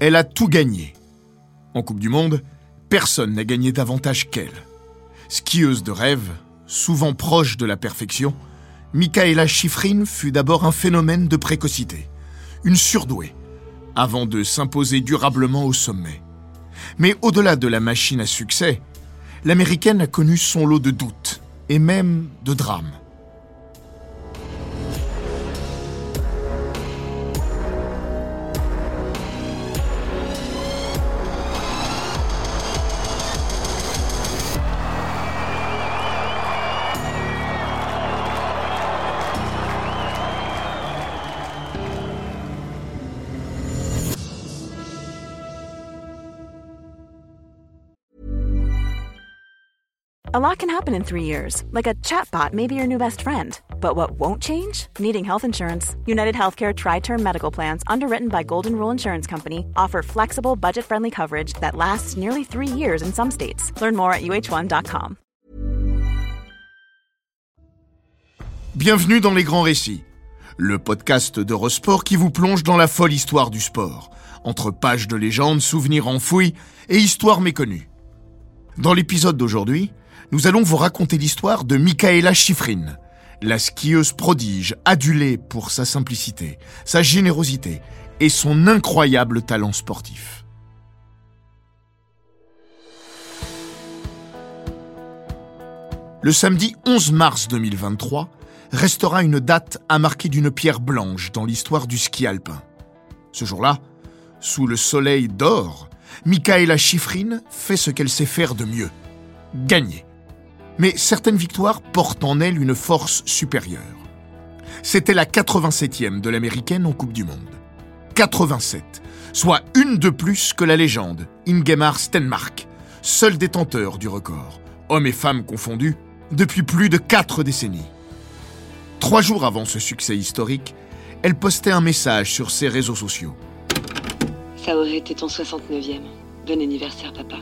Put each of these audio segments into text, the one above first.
Elle a tout gagné. En Coupe du Monde, personne n'a gagné davantage qu'elle. Skieuse de rêve, souvent proche de la perfection, Michaela Schifrin fut d'abord un phénomène de précocité, une surdouée, avant de s'imposer durablement au sommet. Mais au-delà de la machine à succès, l'américaine a connu son lot de doutes et même de drames. A lot can happen in three years, like a chatbot may be your new best friend. But what won't change? Needing health insurance. United Healthcare Tri Term Medical Plans, underwritten by Golden Rule Insurance Company, offer flexible, budget friendly coverage that lasts nearly three years in some states. Learn more at uh1.com. Bienvenue dans Les Grands Récits, le podcast d'Eurosport qui vous plonge dans la folle histoire du sport, entre pages de légendes, souvenirs enfouis et histoires méconnues. Dans l'épisode d'aujourd'hui, nous allons vous raconter l'histoire de Michaela Schifrin, la skieuse prodige adulée pour sa simplicité, sa générosité et son incroyable talent sportif. Le samedi 11 mars 2023 restera une date à marquer d'une pierre blanche dans l'histoire du ski alpin. Ce jour-là, sous le soleil d'or, Michaela Schifrin fait ce qu'elle sait faire de mieux, gagner mais certaines victoires portent en elles une force supérieure. C'était la 87e de l'américaine en Coupe du Monde. 87, soit une de plus que la légende, Ingemar Stenmark, seul détenteur du record, hommes et femmes confondus, depuis plus de quatre décennies. Trois jours avant ce succès historique, elle postait un message sur ses réseaux sociaux. Ça aurait été ton 69e. Bon anniversaire, papa.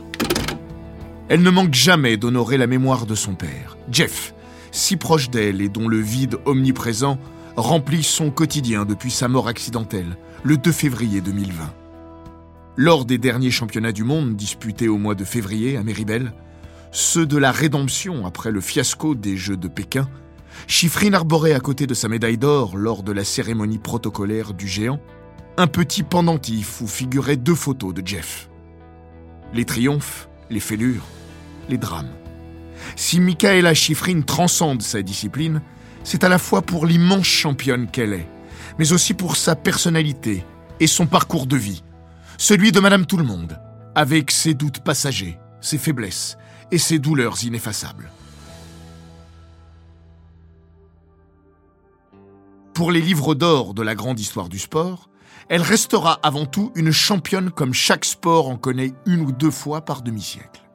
Elle ne manque jamais d'honorer la mémoire de son père, Jeff, si proche d'elle et dont le vide omniprésent remplit son quotidien depuis sa mort accidentelle, le 2 février 2020. Lors des derniers championnats du monde disputés au mois de février à Méribel, ceux de la rédemption après le fiasco des Jeux de Pékin, Chiffrine arborait à côté de sa médaille d'or lors de la cérémonie protocolaire du géant un petit pendentif où figuraient deux photos de Jeff. Les triomphes, les fêlures, les drames. Si Michaela Schifrin transcende sa discipline, c'est à la fois pour l'immense championne qu'elle est, mais aussi pour sa personnalité et son parcours de vie, celui de Madame Tout-le-Monde, avec ses doutes passagers, ses faiblesses et ses douleurs ineffaçables. Pour les livres d'or de la grande histoire du sport, elle restera avant tout une championne comme chaque sport en connaît une ou deux fois par demi-siècle.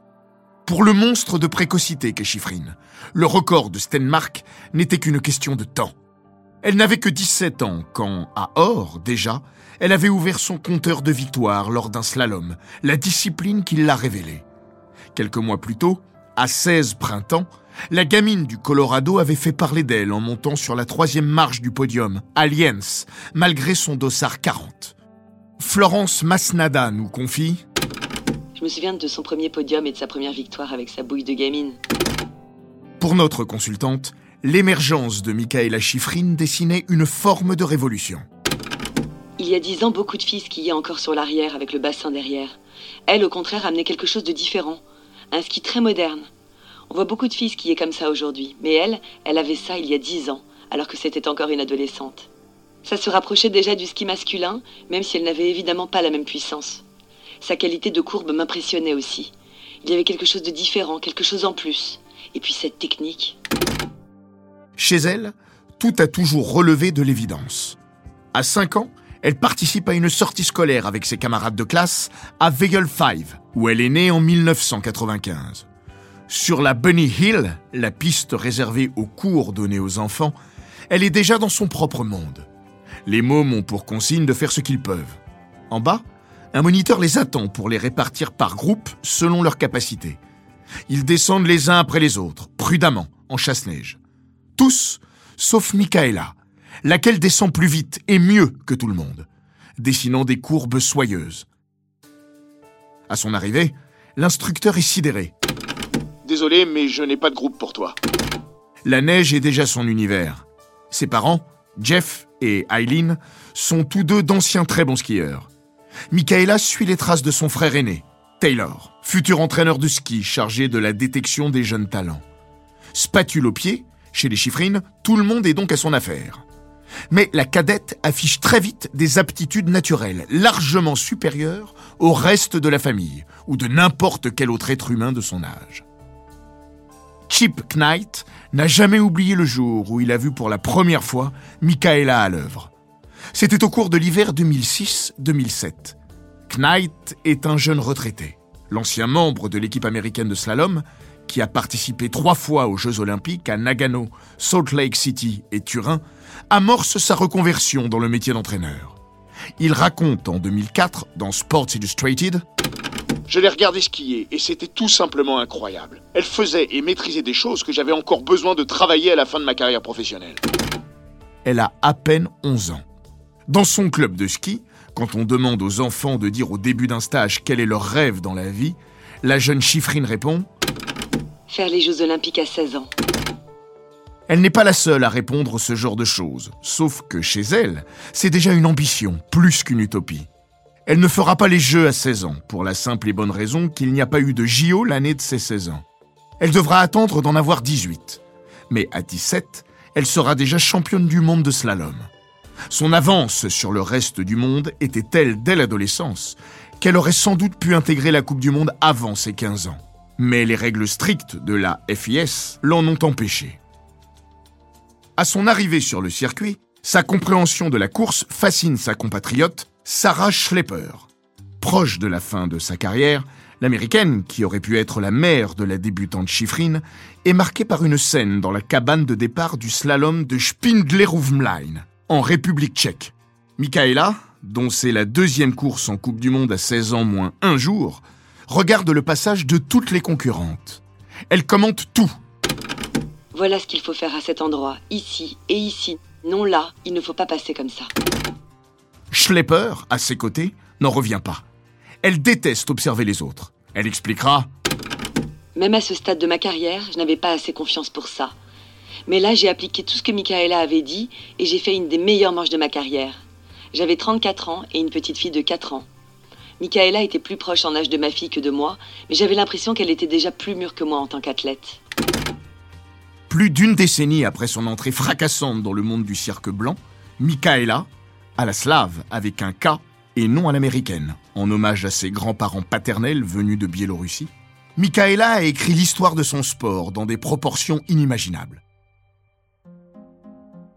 Pour le monstre de précocité qu'est Chiffrine, le record de Stenmark n'était qu'une question de temps. Elle n'avait que 17 ans quand, à Or déjà, elle avait ouvert son compteur de victoires lors d'un slalom, la discipline qui l'a révélée. Quelques mois plus tôt, à 16 printemps, la gamine du Colorado avait fait parler d'elle en montant sur la troisième marche du podium, Alliance, malgré son dossard 40. Florence Masnada nous confie je me souviens de son premier podium et de sa première victoire avec sa bouille de gamine. Pour notre consultante, l'émergence de Michaela Schifrin dessinait une forme de révolution. Il y a dix ans, beaucoup de filles skiaient encore sur l'arrière avec le bassin derrière. Elle, au contraire, amenait quelque chose de différent. Un ski très moderne. On voit beaucoup de filles skier comme ça aujourd'hui, mais elle, elle avait ça il y a dix ans, alors que c'était encore une adolescente. Ça se rapprochait déjà du ski masculin, même si elle n'avait évidemment pas la même puissance. Sa qualité de courbe m'impressionnait aussi. Il y avait quelque chose de différent, quelque chose en plus. Et puis cette technique. Chez elle, tout a toujours relevé de l'évidence. À 5 ans, elle participe à une sortie scolaire avec ses camarades de classe à Vegel 5, où elle est née en 1995. Sur la Bunny Hill, la piste réservée aux cours donnés aux enfants, elle est déjà dans son propre monde. Les mômes ont pour consigne de faire ce qu'ils peuvent. En bas, un moniteur les attend pour les répartir par groupe selon leur capacité. Ils descendent les uns après les autres, prudemment, en chasse-neige. Tous, sauf Michaela, laquelle descend plus vite et mieux que tout le monde, dessinant des courbes soyeuses. À son arrivée, l'instructeur est sidéré. Désolé, mais je n'ai pas de groupe pour toi. La neige est déjà son univers. Ses parents, Jeff et Eileen, sont tous deux d'anciens très bons skieurs. Michaela suit les traces de son frère aîné, Taylor, futur entraîneur de ski chargé de la détection des jeunes talents. Spatule au pied, chez les chiffrines, tout le monde est donc à son affaire. Mais la cadette affiche très vite des aptitudes naturelles, largement supérieures au reste de la famille, ou de n'importe quel autre être humain de son âge. Chip Knight n'a jamais oublié le jour où il a vu pour la première fois Michaela à l'œuvre. C'était au cours de l'hiver 2006-2007. Knight est un jeune retraité, l'ancien membre de l'équipe américaine de slalom, qui a participé trois fois aux Jeux olympiques à Nagano, Salt Lake City et Turin, amorce sa reconversion dans le métier d'entraîneur. Il raconte en 2004 dans Sports Illustrated Je l'ai regardé skier et c'était tout simplement incroyable. Elle faisait et maîtrisait des choses que j'avais encore besoin de travailler à la fin de ma carrière professionnelle. Elle a à peine 11 ans. Dans son club de ski, quand on demande aux enfants de dire au début d'un stage quel est leur rêve dans la vie, la jeune chiffrine répond Faire les Jeux Olympiques à 16 ans. Elle n'est pas la seule à répondre ce genre de choses, sauf que chez elle, c'est déjà une ambition, plus qu'une utopie. Elle ne fera pas les Jeux à 16 ans, pour la simple et bonne raison qu'il n'y a pas eu de JO l'année de ses 16 ans. Elle devra attendre d'en avoir 18. Mais à 17, elle sera déjà championne du monde de slalom. Son avance sur le reste du monde était telle dès l'adolescence qu'elle aurait sans doute pu intégrer la Coupe du Monde avant ses 15 ans mais les règles strictes de la FIS l'en ont empêché. À son arrivée sur le circuit, sa compréhension de la course fascine sa compatriote Sarah Schlepper. Proche de la fin de sa carrière, l'américaine, qui aurait pu être la mère de la débutante chiffrine, est marquée par une scène dans la cabane de départ du slalom de Spindlerhoofmlein, en République tchèque. Michaela, dont c'est la deuxième course en Coupe du Monde à 16 ans moins un jour, regarde le passage de toutes les concurrentes. Elle commente tout. Voilà ce qu'il faut faire à cet endroit, ici et ici. Non là, il ne faut pas passer comme ça. Schlepper, à ses côtés, n'en revient pas. Elle déteste observer les autres. Elle expliquera Même à ce stade de ma carrière, je n'avais pas assez confiance pour ça. Mais là, j'ai appliqué tout ce que Michaela avait dit et j'ai fait une des meilleures manches de ma carrière. J'avais 34 ans et une petite fille de 4 ans. Michaela était plus proche en âge de ma fille que de moi, mais j'avais l'impression qu'elle était déjà plus mûre que moi en tant qu'athlète. Plus d'une décennie après son entrée fracassante dans le monde du cirque blanc, Michaela, à la slave avec un K et non à l'américaine, en hommage à ses grands-parents paternels venus de Biélorussie, Michaela a écrit l'histoire de son sport dans des proportions inimaginables.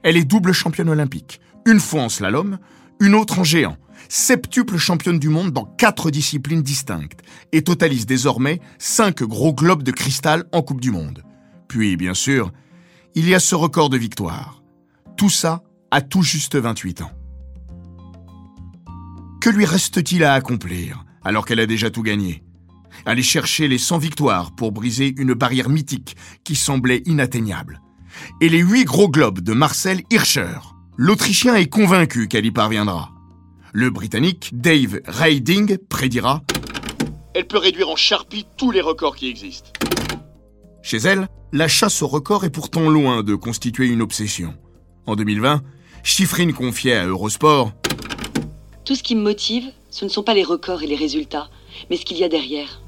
Elle est double championne olympique, une fois en slalom, une autre en géant, septuple championne du monde dans quatre disciplines distinctes et totalise désormais cinq gros globes de cristal en Coupe du Monde. Puis, bien sûr, il y a ce record de victoire. Tout ça à tout juste 28 ans. Que lui reste-t-il à accomplir alors qu'elle a déjà tout gagné? Aller chercher les 100 victoires pour briser une barrière mythique qui semblait inatteignable. Et les huit gros globes de Marcel Hirscher. L'Autrichien est convaincu qu'elle y parviendra. Le Britannique Dave Raiding prédira Elle peut réduire en charpie tous les records qui existent. Chez elle, la chasse au record est pourtant loin de constituer une obsession. En 2020, Chiffrine confiait à Eurosport Tout ce qui me motive, ce ne sont pas les records et les résultats, mais ce qu'il y a derrière.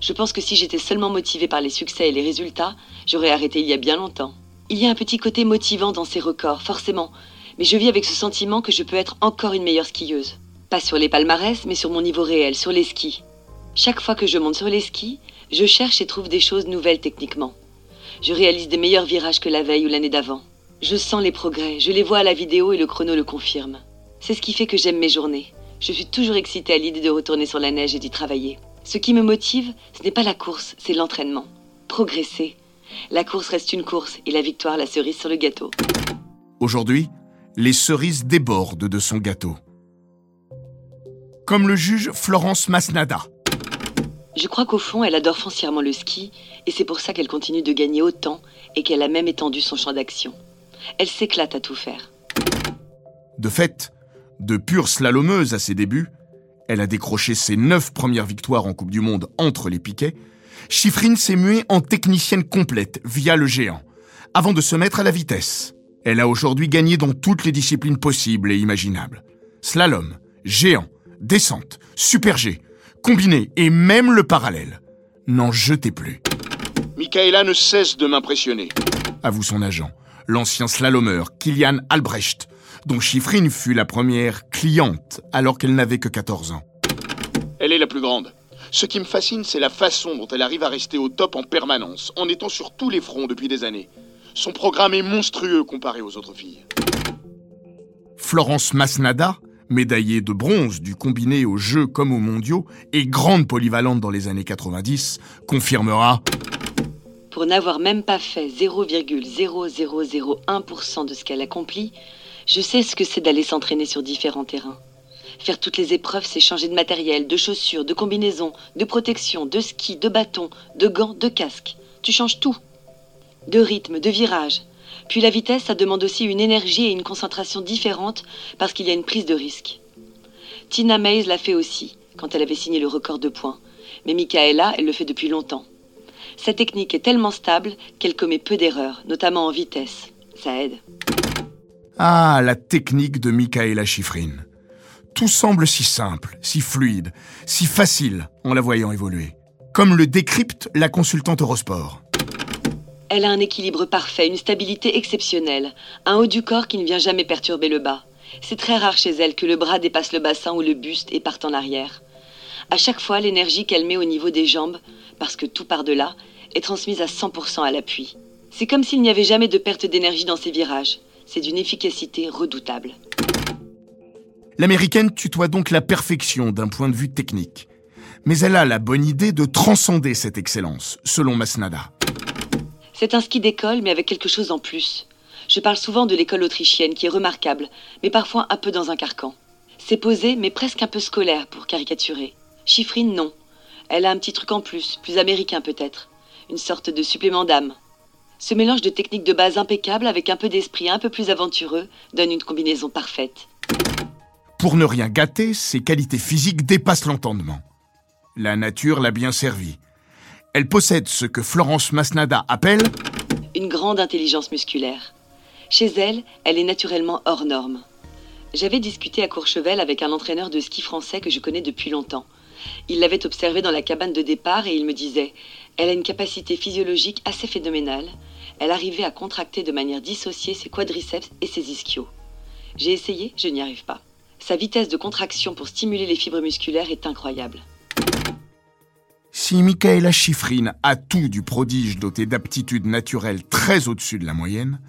Je pense que si j'étais seulement motivée par les succès et les résultats, j'aurais arrêté il y a bien longtemps. Il y a un petit côté motivant dans ces records, forcément, mais je vis avec ce sentiment que je peux être encore une meilleure skieuse. Pas sur les palmarès, mais sur mon niveau réel, sur les skis. Chaque fois que je monte sur les skis, je cherche et trouve des choses nouvelles techniquement. Je réalise des meilleurs virages que la veille ou l'année d'avant. Je sens les progrès, je les vois à la vidéo et le chrono le confirme. C'est ce qui fait que j'aime mes journées. Je suis toujours excitée à l'idée de retourner sur la neige et d'y travailler. Ce qui me motive, ce n'est pas la course, c'est l'entraînement. Progresser. La course reste une course et la victoire la cerise sur le gâteau. Aujourd'hui, les cerises débordent de son gâteau. Comme le juge Florence Masnada. Je crois qu'au fond, elle adore foncièrement le ski, et c'est pour ça qu'elle continue de gagner autant et qu'elle a même étendu son champ d'action. Elle s'éclate à tout faire. De fait, de pure slalomeuse à ses débuts, Elle a décroché ses neuf premières victoires en Coupe du Monde entre les piquets. Schifrin s'est muée en technicienne complète via le géant, avant de se mettre à la vitesse. Elle a aujourd'hui gagné dans toutes les disciplines possibles et imaginables. Slalom, géant, descente, super G, combiné et même le parallèle. N'en jetez plus. Michaela ne cesse de m'impressionner. Avoue son agent, l'ancien slalomeur Kilian Albrecht, dont Schifrin fut la première cliente alors qu'elle n'avait que 14 ans. Elle est la plus grande. Ce qui me fascine, c'est la façon dont elle arrive à rester au top en permanence, en étant sur tous les fronts depuis des années. Son programme est monstrueux comparé aux autres filles. Florence Masnada, médaillée de bronze du combiné aux Jeux comme aux mondiaux et grande polyvalente dans les années 90, confirmera Pour n'avoir même pas fait 0,0001% de ce qu'elle accomplit, je sais ce que c'est d'aller s'entraîner sur différents terrains. Faire toutes les épreuves, c'est changer de matériel, de chaussures, de combinaisons, de protection, de ski, de bâton, de gants, de casque. Tu changes tout. De rythme, de virage. Puis la vitesse, ça demande aussi une énergie et une concentration différentes parce qu'il y a une prise de risque. Tina Mays l'a fait aussi, quand elle avait signé le record de points. Mais Michaela, elle le fait depuis longtemps. Sa technique est tellement stable qu'elle commet peu d'erreurs, notamment en vitesse. Ça aide. Ah, la technique de Michaela Schifrin. Tout semble si simple, si fluide, si facile en la voyant évoluer. Comme le décrypte la consultante Eurosport. Elle a un équilibre parfait, une stabilité exceptionnelle, un haut du corps qui ne vient jamais perturber le bas. C'est très rare chez elle que le bras dépasse le bassin ou le buste et parte en arrière. À chaque fois, l'énergie qu'elle met au niveau des jambes, parce que tout part de là, est transmise à 100% à l'appui. C'est comme s'il n'y avait jamais de perte d'énergie dans ses virages. C'est d'une efficacité redoutable. L'américaine tutoie donc la perfection d'un point de vue technique. Mais elle a la bonne idée de transcender cette excellence, selon Masnada. C'est un ski d'école, mais avec quelque chose en plus. Je parle souvent de l'école autrichienne, qui est remarquable, mais parfois un peu dans un carcan. C'est posé, mais presque un peu scolaire, pour caricaturer. Chiffrine, non. Elle a un petit truc en plus, plus américain peut-être. Une sorte de supplément d'âme. Ce mélange de techniques de base impeccable avec un peu d'esprit un peu plus aventureux donne une combinaison parfaite. Pour ne rien gâter, ses qualités physiques dépassent l'entendement. La nature l'a bien servie. Elle possède ce que Florence Masnada appelle une grande intelligence musculaire. Chez elle, elle est naturellement hors norme. J'avais discuté à Courchevel avec un entraîneur de ski français que je connais depuis longtemps. Il l'avait observée dans la cabane de départ et il me disait Elle a une capacité physiologique assez phénoménale. Elle arrivait à contracter de manière dissociée ses quadriceps et ses ischios. J'ai essayé, je n'y arrive pas. Sa vitesse de contraction pour stimuler les fibres musculaires est incroyable. Si Michaela Schifrin a tout du prodige doté d'aptitudes naturelles très au-dessus de la moyenne,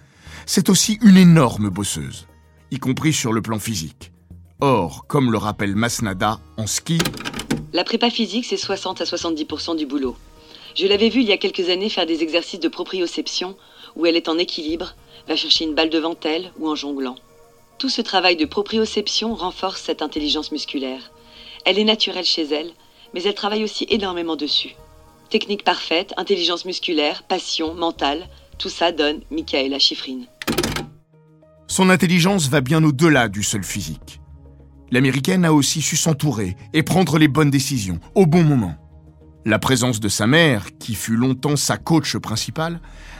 c'est aussi une énorme bosseuse, y compris sur le plan physique. Or, comme le rappelle Masnada en ski, la prépa physique, c'est 60 à 70% du boulot. Je l'avais vue il y a quelques années faire des exercices de proprioception où elle est en équilibre, va chercher une balle devant elle ou en jonglant. Tout ce travail de proprioception renforce cette intelligence musculaire. Elle est naturelle chez elle, mais elle travaille aussi énormément dessus. Technique parfaite, intelligence musculaire, passion, mentale, tout ça donne Michaela Schifrin. Son intelligence va bien au-delà du seul physique. L'américaine a aussi su s'entourer et prendre les bonnes décisions au bon moment. La présence de sa mère, qui fut longtemps sa coach principale,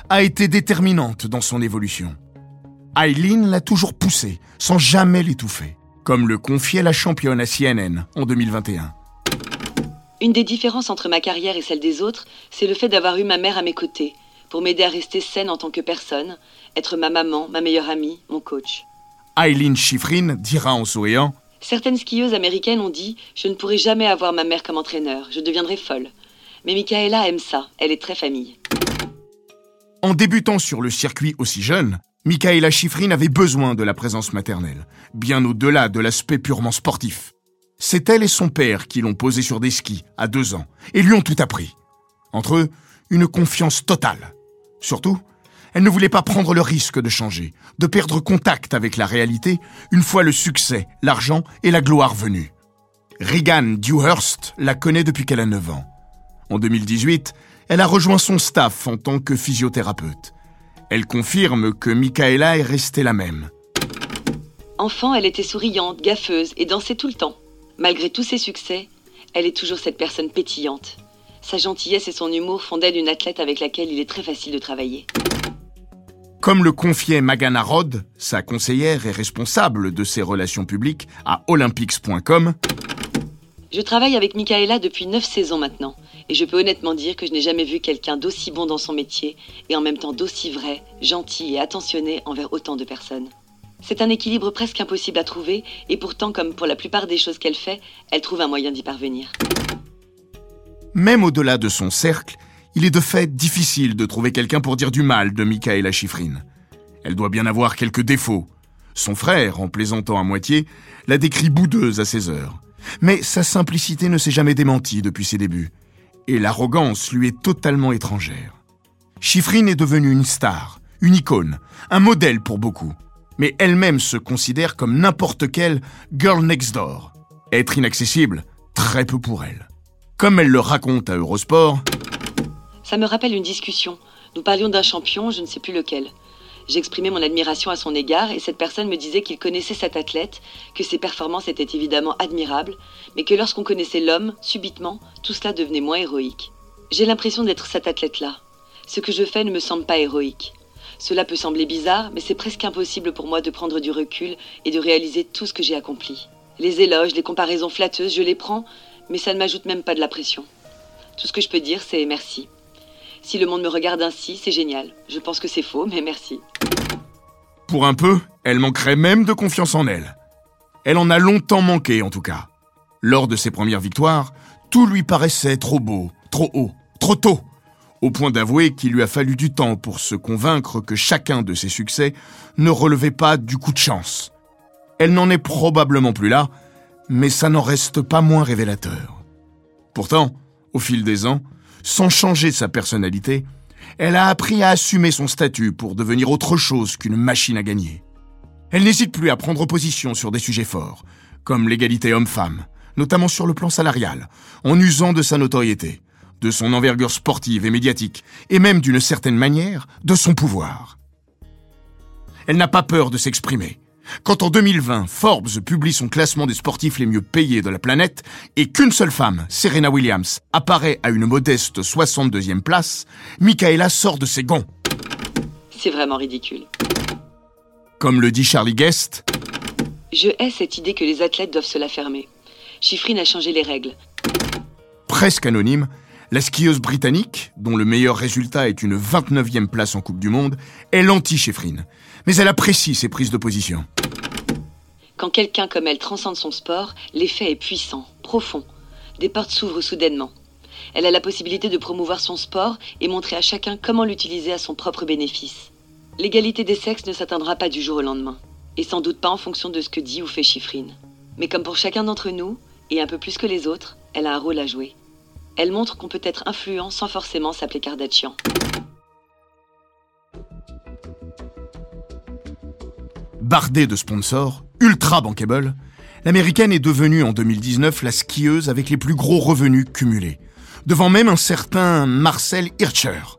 a été déterminante dans son évolution. Eileen l'a toujours poussé, sans jamais l'étouffer, comme le confiait la championne à CNN en 2021. Une des différences entre ma carrière et celle des autres, c'est le fait d'avoir eu ma mère à mes côtés, pour m'aider à rester saine en tant que personne, être ma maman, ma meilleure amie, mon coach. Eileen Schifrin dira en souriant Certaines skieuses américaines ont dit Je ne pourrai jamais avoir ma mère comme entraîneur, je deviendrai folle. Mais Michaela aime ça, elle est très famille. En débutant sur le circuit aussi jeune, Michaela Schifrin avait besoin de la présence maternelle, bien au-delà de l'aspect purement sportif. C'est elle et son père qui l'ont posée sur des skis à deux ans et lui ont tout appris. Entre eux, une confiance totale. Surtout, elle ne voulait pas prendre le risque de changer, de perdre contact avec la réalité une fois le succès, l'argent et la gloire venus. Regan Dewhurst la connaît depuis qu'elle a 9 ans. En 2018, elle a rejoint son staff en tant que physiothérapeute. Elle confirme que Michaela est restée la même. Enfant, elle était souriante, gaffeuse et dansait tout le temps. Malgré tous ses succès, elle est toujours cette personne pétillante. Sa gentillesse et son humour font d'elle une athlète avec laquelle il est très facile de travailler. Comme le confiait Magana Rod, sa conseillère et responsable de ses relations publiques à olympics.com, Je travaille avec Michaela depuis 9 saisons maintenant, et je peux honnêtement dire que je n'ai jamais vu quelqu'un d'aussi bon dans son métier et en même temps d'aussi vrai, gentil et attentionné envers autant de personnes. C'est un équilibre presque impossible à trouver, et pourtant, comme pour la plupart des choses qu'elle fait, elle trouve un moyen d'y parvenir. même au-delà de son cercle, il est de fait difficile de trouver quelqu'un pour dire du mal de Michaela Schifrin. Elle doit bien avoir quelques défauts. Son frère, en plaisantant à moitié, la décrit boudeuse à ses heures. Mais sa simplicité ne s'est jamais démentie depuis ses débuts. Et l'arrogance lui est totalement étrangère. Schifrin est devenue une star, une icône, un modèle pour beaucoup. Mais elle-même se considère comme n'importe quelle girl next door. Être inaccessible, très peu pour elle. Comme elle le raconte à Eurosport, Ça me rappelle une discussion. Nous parlions d'un champion, je ne sais plus lequel. J'exprimais mon admiration à son égard et cette personne me disait qu'il connaissait cet athlète, que ses performances étaient évidemment admirables, mais que lorsqu'on connaissait l'homme, subitement, tout cela devenait moins héroïque. J'ai l'impression d'être cet athlète-là. Ce que je fais ne me semble pas héroïque. Cela peut sembler bizarre, mais c'est presque impossible pour moi de prendre du recul et de réaliser tout ce que j'ai accompli. Les éloges, les comparaisons flatteuses, je les prends, mais ça ne m'ajoute même pas de la pression. Tout ce que je peux dire, c'est merci. Si le monde me regarde ainsi, c'est génial. Je pense que c'est faux, mais merci. pour un peu, elle manquerait même de confiance en elle. Elle en a longtemps manqué en tout cas. Lors de ses premières victoires, tout lui paraissait trop beau, trop haut, trop tôt, au point d'avouer qu'il lui a fallu du temps pour se convaincre que chacun de ses succès ne relevait pas du coup de chance. Elle n'en est probablement plus là, mais ça n'en reste pas moins révélateur. Pourtant, au fil des ans, sans changer sa personnalité, elle a appris à assumer son statut pour devenir autre chose qu'une machine à gagner. Elle n'hésite plus à prendre position sur des sujets forts, comme l'égalité homme-femme, notamment sur le plan salarial, en usant de sa notoriété, de son envergure sportive et médiatique, et même d'une certaine manière, de son pouvoir. Elle n'a pas peur de s'exprimer. Quand en 2020, Forbes publie son classement des sportifs les mieux payés de la planète et qu'une seule femme, Serena Williams, apparaît à une modeste 62e place, Michaela sort de ses gonds. C'est vraiment ridicule. Comme le dit Charlie Guest, Je hais cette idée que les athlètes doivent se la fermer. Chiffrine a changé les règles. presque anonyme, la skieuse britannique, dont le meilleur résultat est une 29e place en Coupe du Monde, est l'anti-Chefrine. Mais elle apprécie ses prises de position. Quand quelqu'un comme elle transcende son sport, l'effet est puissant, profond. Des portes s'ouvrent soudainement. Elle a la possibilité de promouvoir son sport et montrer à chacun comment l'utiliser à son propre bénéfice. L'égalité des sexes ne s'atteindra pas du jour au lendemain. Et sans doute pas en fonction de ce que dit ou fait Chiffrine. Mais comme pour chacun d'entre nous, et un peu plus que les autres, elle a un rôle à jouer. Elle montre qu'on peut être influent sans forcément s'appeler Kardashian. Bardée de sponsors, ultra bankable, l'américaine est devenue en 2019 la skieuse avec les plus gros revenus cumulés, devant même un certain Marcel Hirscher.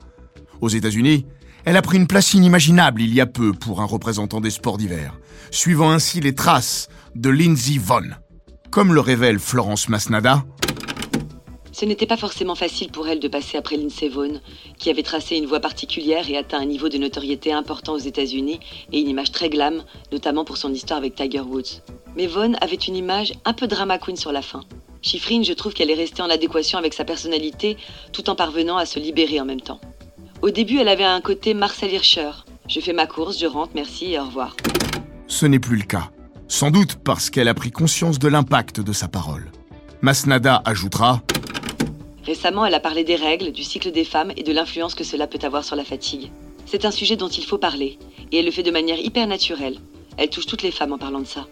Aux États-Unis, elle a pris une place inimaginable il y a peu pour un représentant des sports d'hiver, suivant ainsi les traces de Lindsey Vonn. Comme le révèle Florence Masnada, Ce n'était pas forcément facile pour elle de passer après Lindsey Vonn, qui avait tracé une voie particulière et atteint un niveau de notoriété important aux États-Unis et une image très glam, notamment pour son histoire avec Tiger Woods. Mais Vonn avait une image un peu drama queen sur la fin. Chiffrine, je trouve qu'elle est restée en adéquation avec sa personnalité, tout en parvenant à se libérer en même temps. Au début, elle avait un côté Marcel Hirscher. Je fais ma course, je rentre, merci et au revoir. ce n'est plus le cas. Sans doute parce qu'elle a pris conscience de l'impact de sa parole. Masnada ajoutera Récemment, elle a parlé des règles, du cycle des femmes et de l'influence que cela peut avoir sur la fatigue. C'est un sujet dont il faut parler, et elle le fait de manière hyper naturelle. Elle touche toutes les femmes en parlant de ça.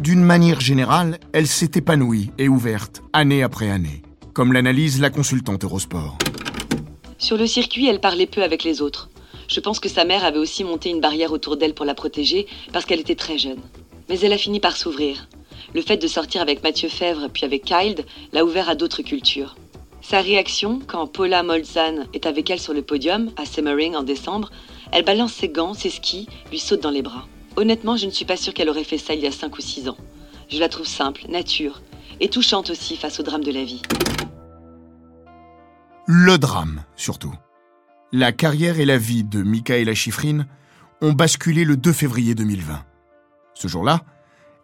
D'une manière générale, elle s'est épanouie et ouverte, année après année, comme l'analyse la consultante Eurosport. Sur le circuit, elle parlait peu avec les autres. Je pense que sa mère avait aussi monté une barrière autour d'elle pour la protéger parce qu'elle était très jeune. Mais elle a fini par s'ouvrir. Le fait de sortir avec Mathieu Fèvre puis avec Kyle l'a ouvert à d'autres cultures. Sa réaction, quand Paula Molzan est avec elle sur le podium, à Semmering en décembre, elle balance ses gants, ses skis, lui saute dans les bras. Honnêtement, je ne suis pas sûre qu'elle aurait fait ça il y a 5 ou 6 ans. Je la trouve simple, nature, et touchante aussi face au drame de la vie. Le drame, surtout. La carrière et la vie de Michaela Schifrin ont basculé le 2 février 2020. Ce jour-là,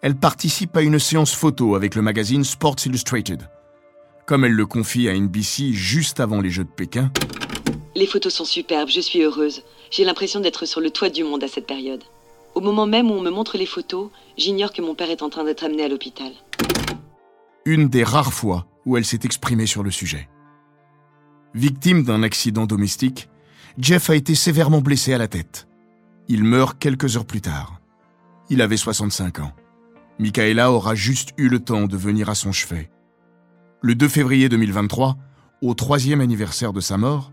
elle participe à une séance photo avec le magazine Sports Illustrated. Comme elle le confie à NBC juste avant les Jeux de Pékin. Les photos sont superbes, je suis heureuse. J'ai l'impression d'être sur le toit du monde à cette période. Au moment même où on me montre les photos, j'ignore que mon père est en train d'être amené à l'hôpital. Une des rares fois où elle s'est exprimée sur le sujet. Victime d'un accident domestique, Jeff a été sévèrement blessé à la tête. Il meurt quelques heures plus tard. Il avait 65 ans. Michaela aura juste eu le temps de venir à son chevet. Le 2 février 2023, au troisième anniversaire de sa mort,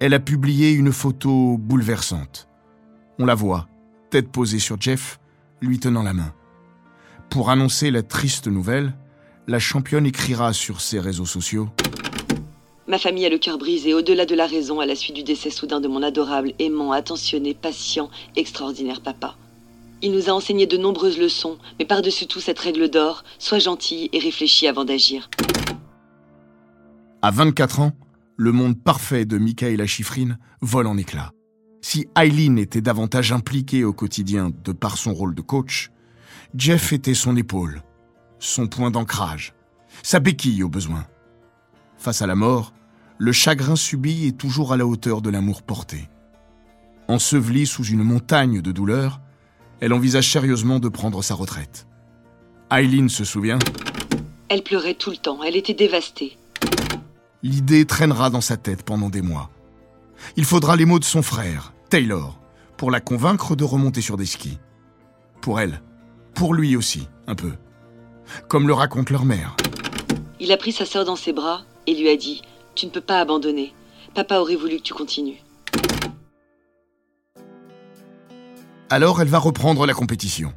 elle a publié une photo bouleversante. On la voit, tête posée sur Jeff, lui tenant la main. Pour annoncer la triste nouvelle, la championne écrira sur ses réseaux sociaux Ma famille a le cœur brisé au-delà de la raison à la suite du décès soudain de mon adorable, aimant, attentionné, patient, extraordinaire papa. Il nous a enseigné de nombreuses leçons, mais par-dessus tout cette règle d'or, sois gentil et réfléchis avant d'agir. À 24 ans, le monde parfait de Michaela Schifrin vole en éclats. Si Eileen était davantage impliquée au quotidien de par son rôle de coach, Jeff était son épaule, son point d'ancrage, sa béquille au besoin. Face à la mort, le chagrin subi est toujours à la hauteur de l'amour porté. Ensevelie sous une montagne de douleurs, elle envisage sérieusement de prendre sa retraite. Eileen se souvient Elle pleurait tout le temps, elle était dévastée. L'idée traînera dans sa tête pendant des mois. Il faudra les mots de son frère, Taylor, pour la convaincre de remonter sur des skis. Pour elle, pour lui aussi, un peu. Comme le raconte leur mère. Il a pris sa sœur dans ses bras et lui a dit Tu ne peux pas abandonner. Papa aurait voulu que tu continues. Alors elle va reprendre la compétition.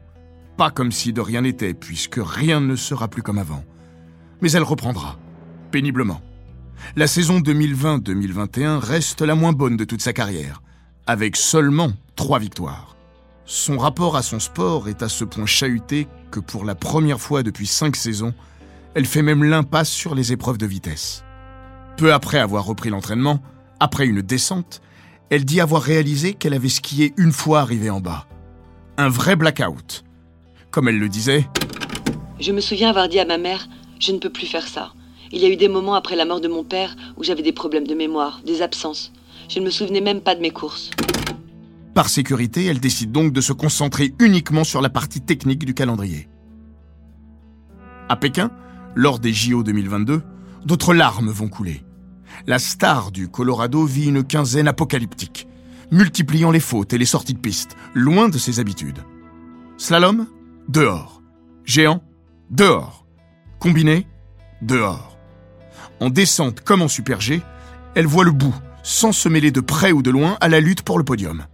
Pas comme si de rien n'était, puisque rien ne sera plus comme avant. Mais elle reprendra, péniblement. La saison 2020-2021 reste la moins bonne de toute sa carrière, avec seulement trois victoires. Son rapport à son sport est à ce point chahuté que pour la première fois depuis cinq saisons, elle fait même l'impasse sur les épreuves de vitesse. Peu après avoir repris l'entraînement, après une descente, elle dit avoir réalisé qu'elle avait skié une fois arrivée en bas. Un vrai blackout. Comme elle le disait, Je me souviens avoir dit à ma mère Je ne peux plus faire ça. Il y a eu des moments après la mort de mon père où j'avais des problèmes de mémoire, des absences. Je ne me souvenais même pas de mes courses. par sécurité, elle décide donc de se concentrer uniquement sur la partie technique du calendrier. À Pékin, lors des JO 2022, d'autres larmes vont couler. La star du Colorado vit une quinzaine apocalyptique, multipliant les fautes et les sorties de piste, loin de ses habitudes. Slalom Dehors. Géant Dehors. Combiné Dehors. En descente comme en super G, elle voit le bout, sans se mêler de près ou de loin à la lutte pour le podium.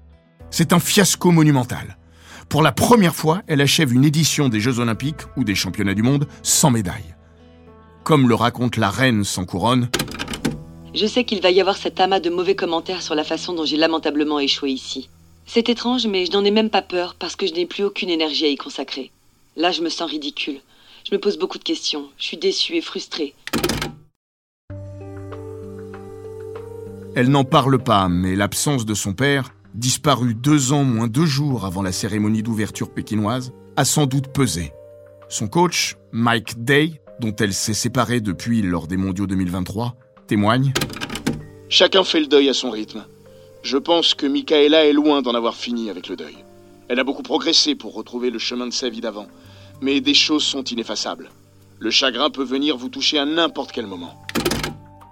C'est un fiasco monumental. Pour la première fois, elle achève une édition des Jeux Olympiques ou des Championnats du Monde sans médaille. Comme le raconte la reine sans couronne, Je sais qu'il va y avoir cet amas de mauvais commentaires sur la façon dont j'ai lamentablement échoué ici. C'est étrange, mais je n'en ai même pas peur parce que je n'ai plus aucune énergie à y consacrer. Là, je me sens ridicule. Je me pose beaucoup de questions. Je suis déçue et frustrée. elle n'en parle pas, mais l'absence de son père, disparu deux ans moins deux jours avant la cérémonie d'ouverture pékinoise, a sans doute pesé. Son coach, Mike Day, dont elle s'est séparée depuis lors des mondiaux 2023, témoigne Chacun fait le deuil à son rythme. Je pense que Michaela est loin d'en avoir fini avec le deuil. Elle a beaucoup progressé pour retrouver le chemin de sa vie d'avant. Mais des choses sont ineffaçables. Le chagrin peut venir vous toucher à n'importe quel moment.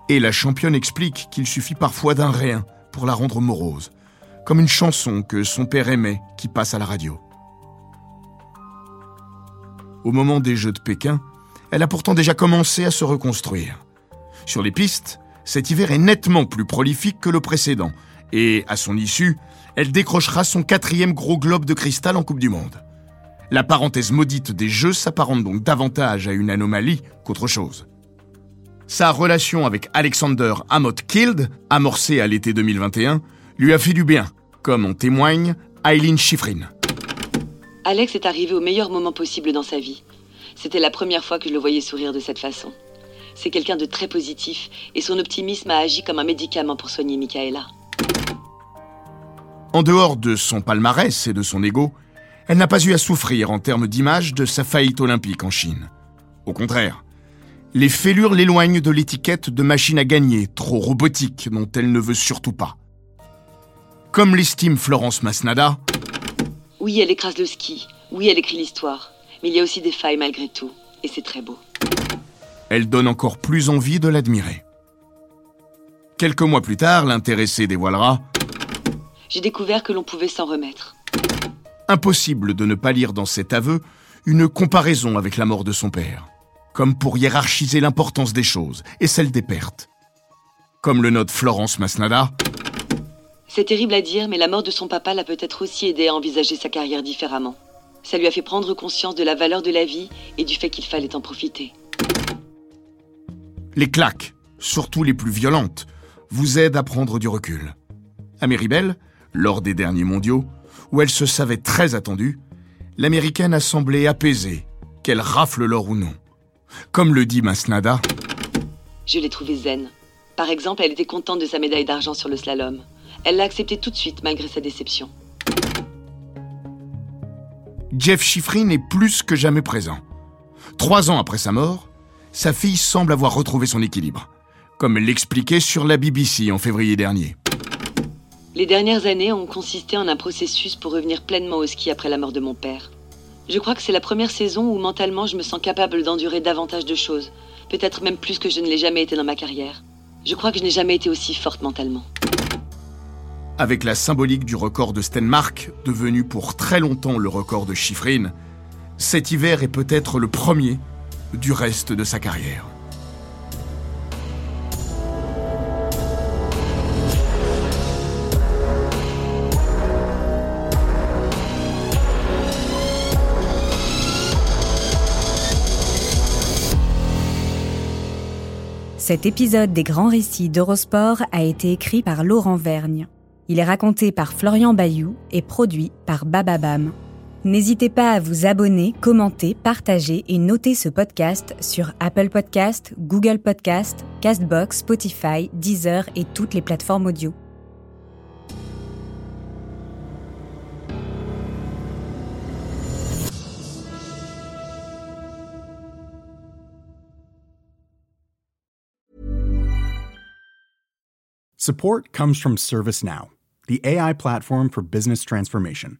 Et la championne explique qu'il suffit parfois d'un rien pour la rendre morose, comme une chanson que son père aimait qui passe à la radio. Au moment des Jeux de Pékin, elle a pourtant déjà commencé à se reconstruire. Sur les pistes, cet hiver est nettement plus prolifique que le précédent, et à son issue, elle décrochera son quatrième gros globe de cristal en Coupe du Monde. La parenthèse maudite des Jeux s'apparente donc davantage à une anomalie qu'autre chose. Sa relation avec Alexander Amott Kild, amorcée à l'été 2021, lui a fait du bien, comme en témoigne Eileen Schifrin. Alex est arrivé au meilleur moment possible dans sa vie. C'était la première fois que je le voyais sourire de cette façon. C'est quelqu'un de très positif et son optimisme a agi comme un médicament pour soigner Michaela. En dehors de son palmarès et de son ego, elle n'a pas eu à souffrir en termes d'image de sa faillite olympique en Chine. Au contraire, les fêlures l'éloignent de l'étiquette de machine à gagner, trop robotique, dont elle ne veut surtout pas. Comme l'estime Florence Masnada, Oui, elle écrase le ski. Oui, elle écrit l'histoire. Mais il y a aussi des failles malgré tout. Et c'est très beau. Elle donne encore plus envie de l'admirer. Quelques mois plus tard, l'intéressé dévoilera J'ai découvert que l'on pouvait s'en remettre. Impossible de ne pas lire dans cet aveu une comparaison avec la mort de son père, comme pour hiérarchiser l'importance des choses et celle des pertes. Comme le note Florence Masnada, C'est terrible à dire, mais la mort de son papa l'a peut-être aussi aidé à envisager sa carrière différemment. Ça lui a fait prendre conscience de la valeur de la vie et du fait qu'il fallait en profiter. Les claques, surtout les plus violentes, vous aident à prendre du recul. À Méribel, lors des derniers mondiaux, où elle se savait très attendue, l'américaine a semblé apaisée, qu'elle rafle l'or ou non. Comme le dit Masnada, Je l'ai trouvée zen. Par exemple, elle était contente de sa médaille d'argent sur le slalom. Elle l'a accepté tout de suite malgré sa déception. Jeff Schifrin est plus que jamais présent. Trois ans après sa mort, sa fille semble avoir retrouvé son équilibre, comme elle l'expliquait sur la BBC en février dernier. Les dernières années ont consisté en un processus pour revenir pleinement au ski après la mort de mon père. Je crois que c'est la première saison où mentalement je me sens capable d'endurer davantage de choses, peut-être même plus que je ne l'ai jamais été dans ma carrière. Je crois que je n'ai jamais été aussi forte mentalement. Avec la symbolique du record de Stenmark, devenu pour très longtemps le record de Schifrin, cet hiver est peut-être le premier du reste de sa carrière. Cet épisode des grands récits d'Eurosport a été écrit par Laurent Vergne. Il est raconté par Florian Bayou et produit par Bababam. N'hésitez pas à vous abonner, commenter, partager et noter ce podcast sur Apple Podcast, Google Podcast, Castbox, Spotify, Deezer et toutes les plateformes audio. Support comes from ServiceNow, the AI platform for business transformation.